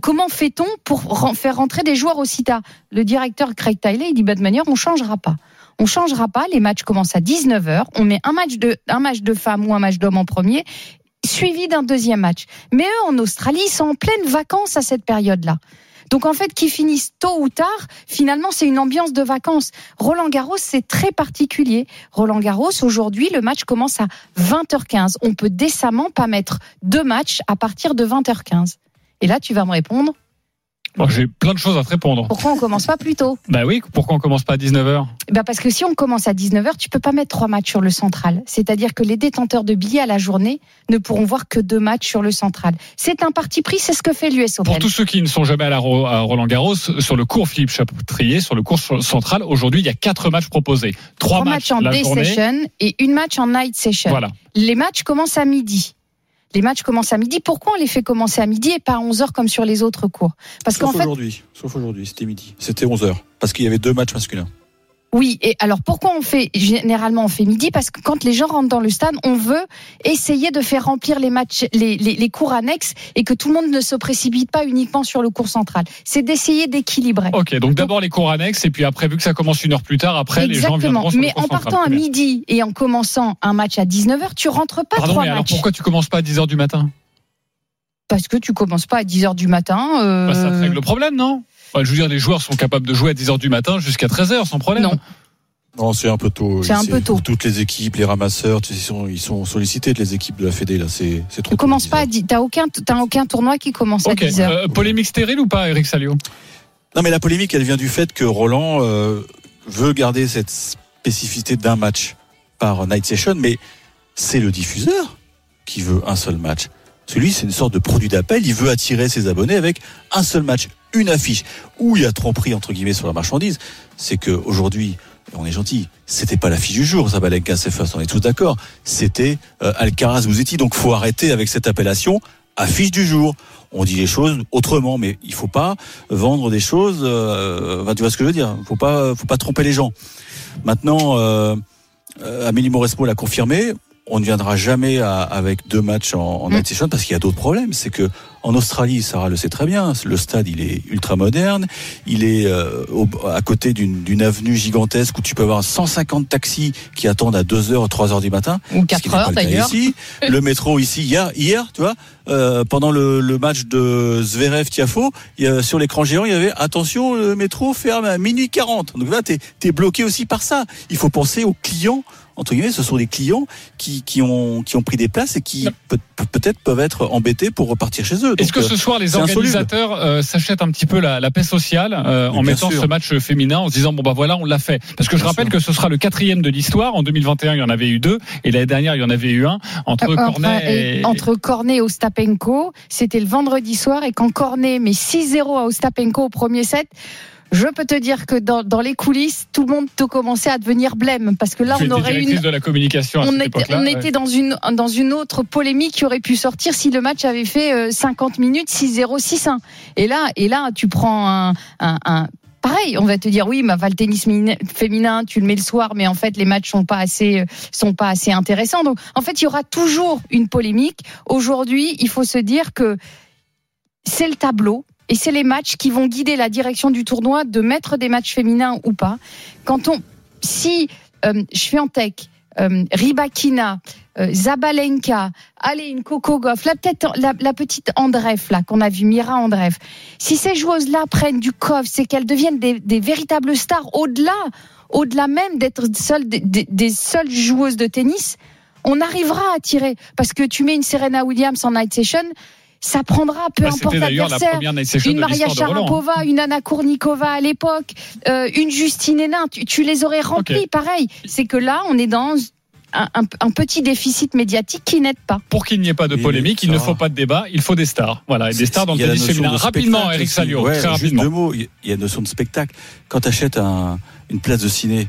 comment fait-on pour faire rentrer des joueurs aussi tard Le directeur Craig Tiley, il dit bah, de manière, on changera pas. On changera pas. Les matchs commencent à 19 heures. On met un match de femmes ou un match d'hommes en premier, suivi d'un deuxième match. Mais eux, en Australie, ils sont en pleine vacances à cette période-là. Donc en fait, qu'ils finissent tôt ou tard, finalement, c'est une ambiance de vacances. Roland Garros, c'est très particulier. Roland Garros, aujourd'hui, le match commence à 20h15. On peut décemment pas mettre deux matchs à partir de 20h15. Et là, tu vas me répondre, J'ai plein de choses à te répondre. pourquoi on commence pas plus tôt? Bah oui, pourquoi on commence pas à 19h bah parce que si on commence à 19h, tu peux pas mettre trois matchs sur le central. C'est-à-dire que les détenteurs de billets à la journée ne pourront voir que deux matchs sur le central. C'est un parti pris, c'est ce que fait l'US Open. Pour tous ceux qui ne sont jamais à, la Ro- à Roland Garros, sur le cours Philippe Chatrier, sur le cours central, aujourd'hui, il y a quatre matchs proposés. Trois, Trois matchs en day journée. session et une match en night session. Voilà. Les matchs commencent à midi. Les matchs commencent à midi. Pourquoi on les fait commencer à midi et pas à 11h comme sur les autres cours? Parce qu'en Sauf fait, aujourd'hui. Sauf aujourd'hui, c'était midi. C'était 11h. Parce qu'il y avait deux matchs masculins. Oui, et alors pourquoi on fait généralement on fait midi? Parce que quand les gens rentrent dans le stade, on veut essayer de faire remplir les matchs, les, les, les cours annexes et que tout le monde ne se précipite pas uniquement sur le cours central. C'est d'essayer d'équilibrer. Ok, donc d'abord les cours annexes, et puis après, vu que ça commence une heure plus tard, après, les gens viendront sur Mais le cours en central. partant à midi et en commençant un match à 19h, tu rentres pas Pardon, trois mais alors matchs. pourquoi tu commences pas à 10h du matin? Parce que tu commences pas à 10h du matin. euh, bah, Ça te règle le problème, non? Je veux dire, les joueurs sont capables de jouer à 10h du matin jusqu'à 13h sans problème. Non. Non, c'est un peu tôt. C'est un peu tôt. Pour toutes les équipes, les ramasseurs, ils sont, ils sont sollicités de les équipes de la Fédé, là. C'est, c'est trop Tu tôt, commences 10 pas 10 T'as aucun, t'as aucun tournoi qui commence à 10h. euh, polémique stérile ou pas, Eric Salio? Non, mais la polémique, elle vient du fait que Roland euh, veut garder cette spécificité d'un match par night session, mais c'est le diffuseur qui veut un seul match. Celui, c'est une sorte de produit d'appel. Il veut attirer ses abonnés avec un seul match, une affiche. Où il y a tromperie entre guillemets sur la marchandise, c'est que aujourd'hui, on est gentil, c'était pas l'affiche du jour, Zabalenka c'est first, on est tous d'accord. C'était euh, Alcaraz Bouzetti. Donc faut arrêter avec cette appellation affiche du jour. On dit les choses autrement, mais il faut pas vendre des choses. Euh, tu vois ce que je veux dire Faut pas, faut pas tromper les gens. Maintenant, euh, Amélie Mauresmo l'a confirmé. On ne viendra jamais à- avec deux matchs en, en night session parce qu'il y a d'autres problèmes. C'est que en Australie, Sarah le sait très bien, le stade il est ultra moderne. Il est euh, au- à côté d'une avenue gigantesque où tu peux avoir 150 taxis qui attendent à 2h ou 3h du matin. Ou ce 4 qui n'est pas heures le cas d'ailleurs. Ici. Le métro ici, hier, hier tu vois, euh, pendant le, le match de Zverev-Tiafo, sur l'écran géant, il y avait attention, le métro ferme à minuit 40. Donc là, tu es, bloqué aussi par ça. Il faut penser aux clients. Entre guillemets, ce sont des clients qui, qui, ont, qui ont pris des places et qui peut- peut-être peuvent être embêtés pour repartir chez eux. Est-ce que ce euh, soir les organisateurs euh, s'achètent un petit peu la, la paix sociale euh, en mettant sûr. ce match féminin en se disant bon bah voilà on l'a fait. Parce que je Bien rappelle sûr. que ce sera le quatrième de l'histoire. En 2021 il y en avait eu deux. Et l'année dernière il y en avait eu un. Entre Enfin, Cornet et, entre Cornet et Ostapenko, c'était le vendredi soir. Et quand Cornet met 6-0 à Ostapenko au premier set, je peux te dire que dans, dans les coulisses, tout le monde te commençait à devenir blême parce que là on aurait une de la communication à on cette était, époque-là, on ouais. était dans une dans une autre polémique qui aurait pu sortir si le match avait fait euh, 50 minutes 6-0 6-1. Et là et là tu prends un, un, un- Pareil, on va te dire oui, mais va le tennis féminin- féminin, tu le mets le soir, mais en fait les matchs sont pas assez, euh, sont pas assez intéressants. Donc en fait, il y aura toujours une polémique. Aujourd'hui, il faut se dire que c'est le tableau et c'est les matchs qui vont guider la direction du tournoi de mettre des matchs féminins ou pas. Quand on, si euh, Swiatek, euh, Ribakina, euh, Zabalenka, allez une Coco Goff, peut-être la, la petite Andreev là qu'on a vu, Mira Andreev. Si ces joueuses-là prennent du coffre, c'est qu'elles deviennent des, des véritables stars au-delà, au-delà même d'être seules des- des seules joueuses de tennis. On arrivera à tirer parce que tu mets une Serena Williams en night session. Ça prendra, peu Bah, importe C'était d'ailleurs la l'adversaire. Une Maria hein. Sharapova, une Anna Kournikova à l'époque, euh, une Justine Hénin, tu, tu les aurais remplis, pareil. C'est que là, on est dans un, un- un petit déficit médiatique qui n'aide pas. Pour qu'il n'y ait pas de polémique, il ne faut pas de débat, il faut des stars. Voilà, et des stars dans Il le y a la tennis notion féminin. de Rapidement, Eric. Salio, Ouais, très juste rapidement. deux mots. Il y a une notion de spectacle. Quand tu achètes une place de ciné,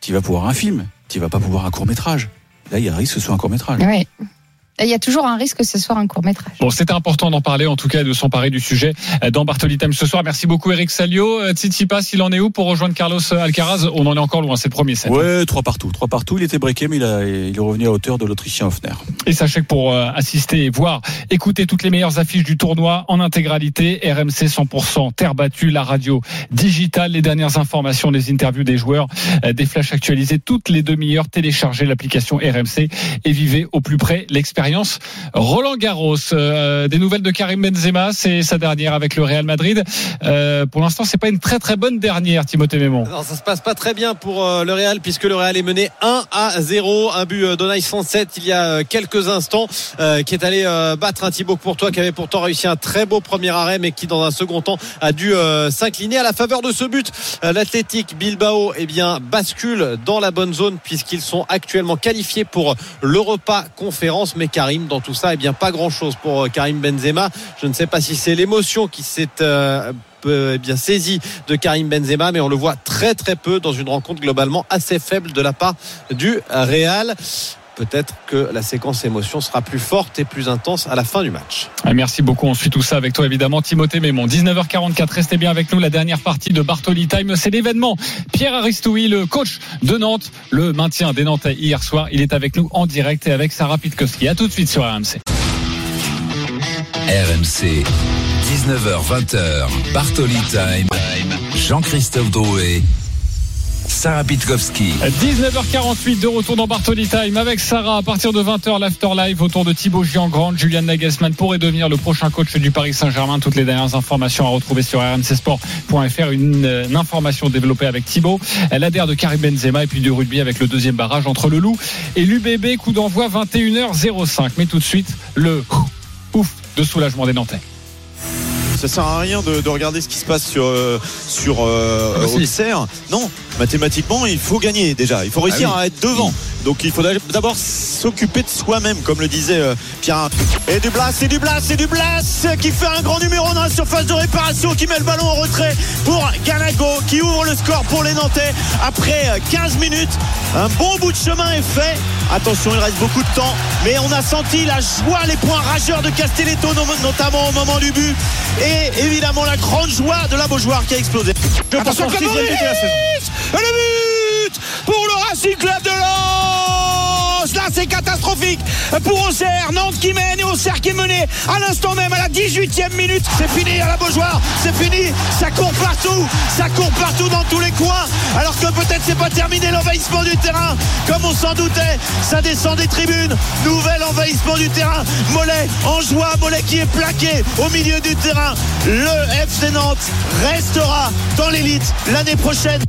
tu vas pouvoir un film, tu vas pas pouvoir un court métrage. Là, il y a un risque que ce soit un court métrage. Ouais. Il y a toujours un risque que ce soit un court métrage. Bon, c'était important d'en parler, en tout cas, et de s'emparer du sujet euh, dans Bartoli Time ce soir. Merci beaucoup, Eric Salio. Euh, Tsitsipas, il en est où pour rejoindre Carlos Alcaraz? On en est encore loin, c'est le premier set. Ouais, trois partout. Trois partout. Il était breaké, mais il, a- il est revenu à hauteur de l'Autrichien Hoffner. Et sachez que pour euh, assister et voir, écouter toutes les meilleures affiches du tournoi en intégralité, RMC 100%, terre battue, la radio digitale, les dernières informations, les interviews des joueurs, euh, des flashs actualisés toutes les demi-heures. Téléchargez l'application RMC et vivez au plus près l'expérience. Roland Garros, euh, des nouvelles de Karim Benzema, c'est sa dernière avec le Real Madrid. Euh, pour l'instant, c'est pas une très très bonne dernière, Timothée Mémon. Non, ça se passe pas très bien pour euh, le Real puisque le Real est mené 1 à 0. Un but d'Onai 107 il y a quelques instants qui est allé battre un Thibaut Courtois qui avait pourtant réussi un très beau premier arrêt mais qui dans un second temps a dû s'incliner à la faveur de ce but. L'Athletic Bilbao eh bien bascule dans la bonne zone puisqu'ils sont actuellement qualifiés pour l'Europa Conférence mais Karim dans tout ça eh bien pas grand chose pour euh, Karim Benzema. Je ne sais pas si c'est l'émotion qui s'est euh, eh bien de Karim Benzema, mais on le voit très très peu dans une rencontre globalement assez faible de la part du Real. Peut-être que la séquence émotion sera plus forte et plus intense à la fin du match. Ah, Merci beaucoup. On suit tout ça avec toi, évidemment, Timothée Mémon. 19h44, restez bien avec nous. La dernière partie de Bartoli Time, c'est l'événement. Pierre Aristoui, le coach de Nantes, le maintien des Nantais hier soir. Il est avec nous en direct et avec Sarah Pitkowski. À tout de suite sur RMC. RMC, 19h-20h, Bartoli Time, Jean-Christophe Drouet, Sarah Pitkowski. 19h48 de retour dans Bartoli Time avec Sarah à partir de 20h l'after live autour de Thibaut Giangrande, Julian Nagelsmann pourrait devenir le prochain coach du Paris Saint-Germain. Toutes les dernières informations à retrouver sur rmcsport.fr. Une, euh, une information développée avec Thibaut, l'adhère de Karim Benzema et puis du rugby avec le deuxième barrage entre le Loup et l'UBB. Coup d'envoi 21h05. Mais tout de suite le ouf de soulagement des Nantais. Ça sert à rien de, de regarder ce qui se passe sur euh, sur euh, Ah bah si. Auxerre. Non, mathématiquement, il faut gagner déjà. Il faut réussir Ah oui. à être devant. Donc il faut d'abord s'occuper de soi-même, comme le disait euh, Pierre. Et du Blas, c'est du Blas, c'est du Blas qui fait un grand numéro dans la surface de réparation, qui met le ballon en retrait pour Ganago, qui ouvre le score pour les Nantais après euh, 15 minutes. Un bon bout de chemin est fait. Attention, il reste beaucoup de temps, mais on a senti la joie, les points rageurs de Castelletto, no- notamment au moment du but, et évidemment la grande joie de la Beaujoire qui a explosé. Attention, Claude et le but pour le Racing Club de Lens C'est catastrophique. Pour Auxerre Nantes qui mène et Auxerre qui est mené. À l'instant même à la 18e minute c'est fini à la Beaujoire. C'est fini. Ça court partout. Ça court partout dans tous les coins. Alors que peut-être c'est pas terminé l'envahissement du terrain. Comme on s'en doutait ça descend des tribunes. Nouvel envahissement du terrain. Mollet en joie Mollet qui est plaqué au milieu du terrain. Le FC Nantes restera dans l'élite l'année prochaine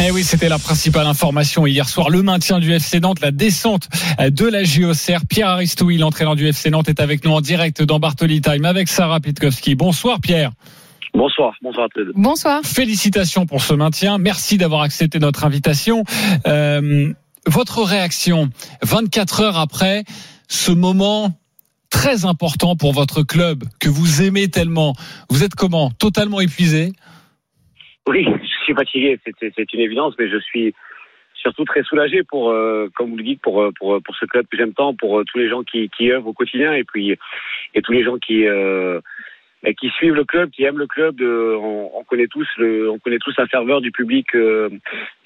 Eh oui, c'était la principale information hier soir. Le maintien du FC Nantes, la descente de la JOCR. Pierre Aristoui, l'entraîneur du FC Nantes, est avec nous en direct dans Bartoli Time avec Sarah Pitkowski. Bonsoir Pierre. Bonsoir, bonsoir à tous les deux. Bonsoir. Félicitations pour ce maintien. Merci d'avoir accepté notre invitation. Euh, votre réaction 24 heures après ce moment très important pour votre club que vous aimez tellement. Vous êtes comment? Totalement épuisé? Oui, je suis fatigué, c'est- une évidence, mais je suis surtout très soulagé pour, euh, comme vous le dites, pour, euh, pour, pour ce club que j'aime tant, pour euh, tous les gens qui, qui œuvrent au quotidien et puis et tous les gens qui euh, qui suivent le club, qui aiment le club. De, on, on connaît tous le, on connaît tous la ferveur du public, euh,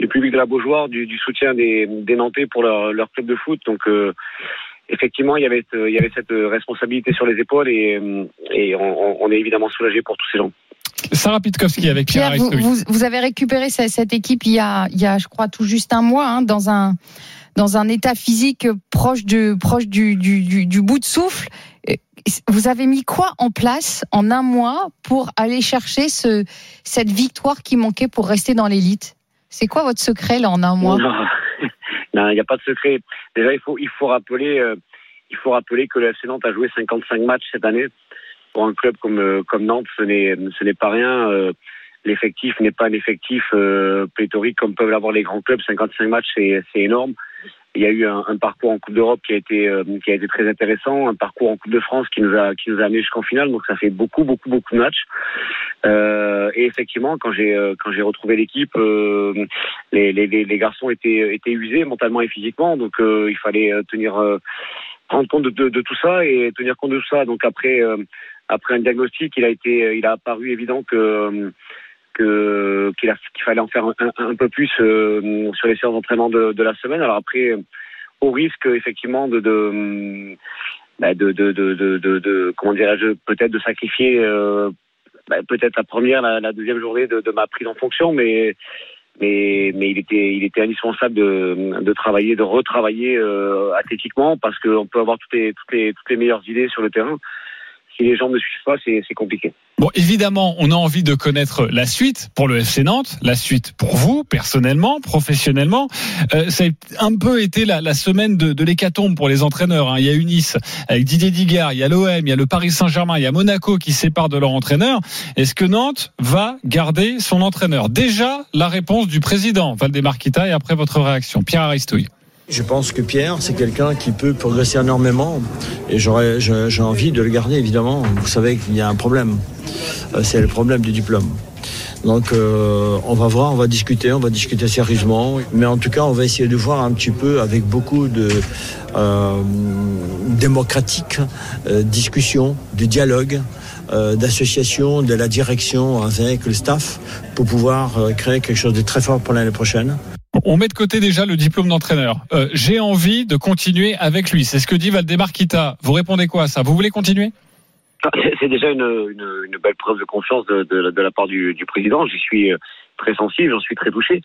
du public de la Beaujoire, du, du soutien des, des Nantais pour leur, leur club de foot. Donc euh, effectivement, il y avait il y avait cette responsabilité sur les épaules et, et on, on est évidemment soulagé pour tous ces gens. Sarah Pitkowski avec Pierre, Pierre, vous, Aristoui. vous, vous avez récupéré cette, cette équipe il y, a, il y a, je crois, tout juste un mois, hein, dans un dans un état physique proche de proche du, du, du, du bout de souffle. Vous avez mis quoi en place en un mois pour aller chercher ce, cette victoire qui manquait pour rester dans l'élite? C'est quoi votre secret là en un mois? Non, Non, il n'y a pas de secret. Déjà, il faut, il faut rappeler, euh, il faut rappeler que le FC Nantes a joué 55 matchs cette année. Pour un club comme, euh, Nantes, ce n'est, pas rien. Euh, l'effectif n'est pas un effectif euh, pléthorique comme peuvent l'avoir les grands clubs. 55 matchs, c'est, énorme. Il y a eu un, parcours en Coupe d'Europe qui a été très intéressant, un parcours en Coupe de France qui nous a qui jusqu'en finale. Donc ça fait beaucoup beaucoup beaucoup de matchs. Et effectivement, quand j'ai retrouvé l'équipe, les, garçons étaient usés mentalement et physiquement. Donc il fallait tenir prendre compte de, de, tout ça et tenir compte de tout ça. Donc après après un diagnostic, il a été il a apparu évident que euh, qu'il qu'il fallait en faire un, un- un peu plus euh, sur les séances d'entraînement de, de la semaine. Alors après, euh, au risque effectivement de de bah, de, de, de, de, de- de- comment dirais-je peut-être de sacrifier euh, bah, peut-être la première, la, la deuxième journée de, de ma prise en fonction, mais mais mais il était il était indispensable de, de travailler, de retravailler euh, athlétiquement parce qu'on peut avoir toutes les toutes les toutes les meilleures idées sur le terrain. Si les gens ne suivent pas, c'est compliqué. Bon, évidemment, on a envie de connaître la suite pour le FC Nantes, la suite pour vous, personnellement, professionnellement. Euh, ça a un peu été la, la semaine de, de l'hécatombe pour les entraîneurs. hein. Il y a eu Nice avec Didier Digard, il y a l'OM, il y a le Paris Saint-Germain, il y a Monaco qui se séparent de leur entraîneur. Est-ce que Nantes va garder son entraîneur? Déjà, la réponse du président Valdemar Kita et après votre réaction. Pierre Aristouille. Je pense que Pierre, c'est quelqu'un qui peut progresser énormément et j'aurais, j'ai envie de le garder évidemment. Vous savez qu'il y a un problème, Euh, c'est le problème du diplôme. Donc euh, on va voir, on va discuter, on va discuter sérieusement, mais en tout cas on va essayer de voir un petit peu avec beaucoup de euh, démocratique, euh, discussion, de dialogue, d'association de la direction avec le staff pour pouvoir créer quelque chose de très fort pour l'année prochaine. On met de côté déjà le diplôme d'entraîneur. Euh, J'ai envie de continuer avec lui. C'est ce que dit Valdemar Kita. Vous répondez quoi à ça? Vous voulez continuer? Ah, C'est déjà une, belle preuve de confiance de, la part du, président. J'y suis euh, très sensible, j'en suis très touché.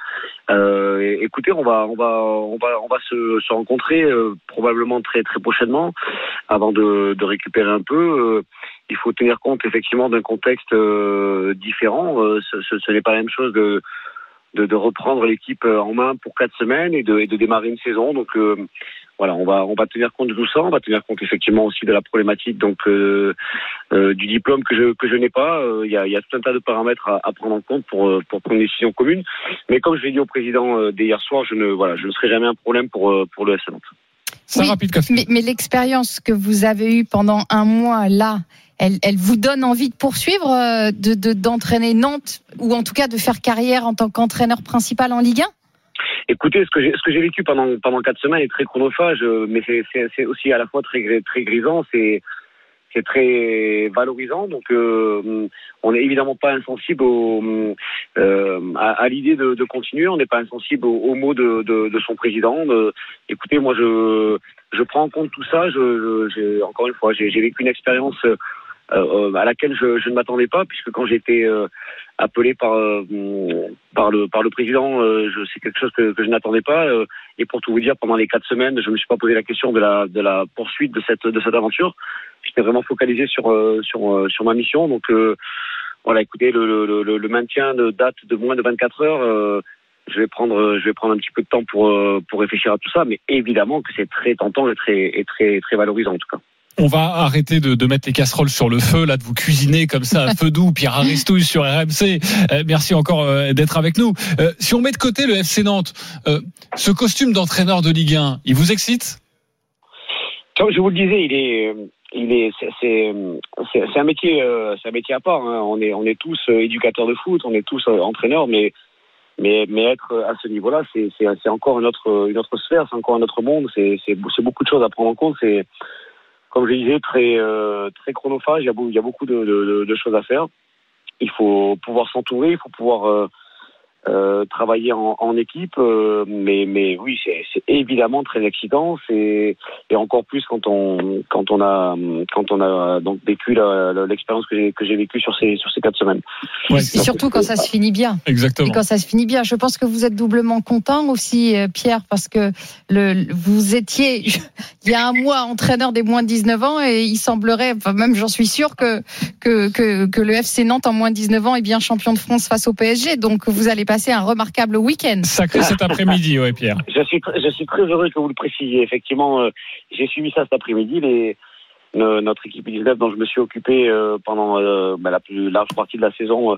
Euh, écoutez, on va, se, rencontrer probablement très, prochainement, avant de, récupérer un peu. Il faut tenir compte effectivement d'un contexte différent. Ce n'est pas la même chose de de, de reprendre l'équipe euh, en main pour quatre semaines et de, et de démarrer une saison. Donc euh, voilà, on va on va tenir compte de tout ça. On va tenir compte effectivement aussi de la problématique donc euh, euh, du diplôme que je que je n'ai pas. Euh, Il y, a, y a tout un tas de paramètres à, à prendre en compte pour euh, pour prendre une décision commune. Mais comme je l'ai dit au président dès hier soir, je ne voilà, je ne serai jamais un problème pour pour le FC. Mais, mais l'expérience que vous avez eue pendant un mois là, elle, elle vous donne envie de poursuivre, euh, de de- d'entraîner Nantes ou en tout cas de faire carrière en tant qu'entraîneur principal en Ligue 1 Écoutez, ce que j'ai ce que j'ai vécu pendant pendant quatre semaines est très chronophage, euh, mais c'est aussi à la fois très très grisant, c'est c'est très valorisant. Donc, euh, on n'est évidemment pas insensible au, euh, à, à l'idée de, de continuer. On n'est pas insensible aux, aux mots de, de, de son président. De- écoutez, moi, je je prends en compte tout ça. Je, je- encore une fois, j'ai vécu une expérience. euh, euh, à laquelle je, je ne m'attendais pas, puisque quand j'ai été euh, appelé par euh, par le par le président, euh, je c'est quelque chose que, que je n'attendais pas. euh, et pour tout vous dire, pendant les quatre semaines, je me suis pas posé la question de la de la poursuite de cette de cette aventure. J'étais vraiment focalisé sur euh, sur euh, sur ma mission. Donc euh, voilà, écoutez, le, le, le, le maintien de date de moins de 24 heures. je vais prendre, je vais prendre un petit peu de temps pour pour réfléchir à tout ça, mais évidemment que c'est très tentant et très et très très valorisant en tout cas. On va arrêter de, de mettre les casseroles sur le feu, là, de vous cuisiner comme ça à feu doux. Pierre Aristouille sur RMC. Euh, merci encore euh, d'être avec nous. Euh, si on met de côté le FC Nantes, ce costume d'entraîneur de Ligue 1, il vous excite? Comme je vous le disais, il est, il est, c'est, c'est, un métier, euh, c'est un métier à part. hein. On est, on est tous euh, éducateurs de foot, on est tous euh, entraîneurs, mais, mais, mais être à ce niveau-là, c'est, c'est, encore une autre, une autre sphère, c'est encore un autre monde. C'est, c'est, c'est beaucoup de choses à prendre en compte. C'est, comme je disais, très, très chronophage. Il y a, beau- il y a beaucoup de, de- de choses à faire. Il faut pouvoir s'entourer, il faut pouvoir euh, travailler en, en équipe. euh, mais, mais oui, c'est, c'est évidemment très excitant. C'est et encore plus quand on quand on a quand on a donc vécu l'expérience que j'ai que j'ai vécue sur ces sur ces quatre semaines. Et surtout quand ça se finit bien. Exactement. Et quand ça se finit bien, je pense que vous êtes doublement content aussi, euh, Pierre, parce que le, vous étiez il y a un mois entraîneur des moins de 19 ans et il semblerait, enfin même j'en suis sûr que, que que que le FC Nantes en moins de 19 ans est bien champion de France face au PSG. Donc vous allez passé un remarquable week-end. Sacré cet après-midi, ouais, Pierre. Je suis, tr- je suis très heureux que vous le précisiez. Effectivement, euh, j'ai suivi ça cet après-midi. Les, no- notre équipe 19 dont je me suis occupé euh, pendant euh, bah, la plus large partie de la saison euh,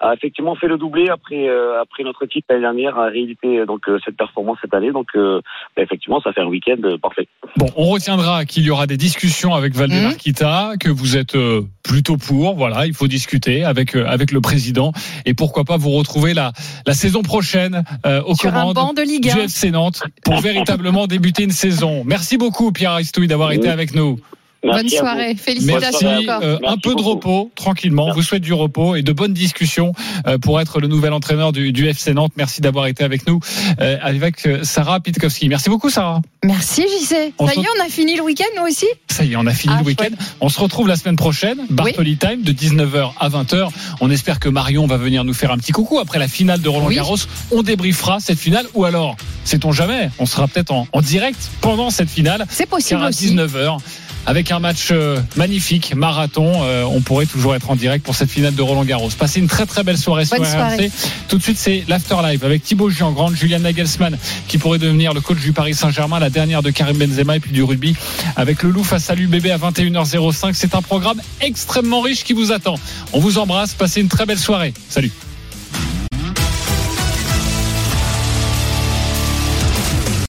a effectivement fait le doublé après euh, après notre titre l'année dernière a réédité euh, donc euh, cette performance cette année. Donc euh, bah, effectivement, ça fait un week-end euh, parfait. Bon, on retiendra qu'il y aura des discussions avec Valdemarquita, que vous êtes euh, plutôt pour. Voilà, il faut discuter avec euh, avec le président et pourquoi pas vous retrouver la la saison prochaine euh, aux Sur un commandes banc de Ligue 1. du FC Nantes pour véritablement débuter une saison. Merci beaucoup Pierre Aristouille d'avoir été avec nous. Bonne soirée. Félicitations Merci. encore. Euh, un peu de repos, tranquillement. Vous souhaite du repos et de bonnes discussions euh, pour être le nouvel entraîneur du, du FC Nantes. Merci d'avoir été avec nous euh, avec euh, Sarah Pitkowski. Merci beaucoup Sarah. Merci JC. On Ça se- y est, on a fini le week-end nous aussi? Ça y est, on a fini Ah, le week-end. On se retrouve la semaine prochaine, Bartoli Time, de 19h à 20h. On espère que Marion va venir nous faire un petit coucou après la finale de Roland Oui. Garros. On débriefera cette finale ou alors, sait-on jamais, on sera peut-être en, en direct pendant cette finale. C'est possible car à aussi. 19h. Avec un match euh, magnifique, marathon, euh, on pourrait toujours être en direct pour cette finale de Roland Garros. Passez une très très belle soirée Bonne sur RMC. soirée. Tout de suite, c'est l'After Live avec Thibaut Giangrande, Julian Nagelsmann, qui pourrait devenir le coach du Paris Saint-Germain, la dernière de Karim Benzema et puis du rugby avec le loup face à l'UBB à 21h05. C'est un programme extrêmement riche qui vous attend. On vous embrasse. Passez une très belle soirée. Salut.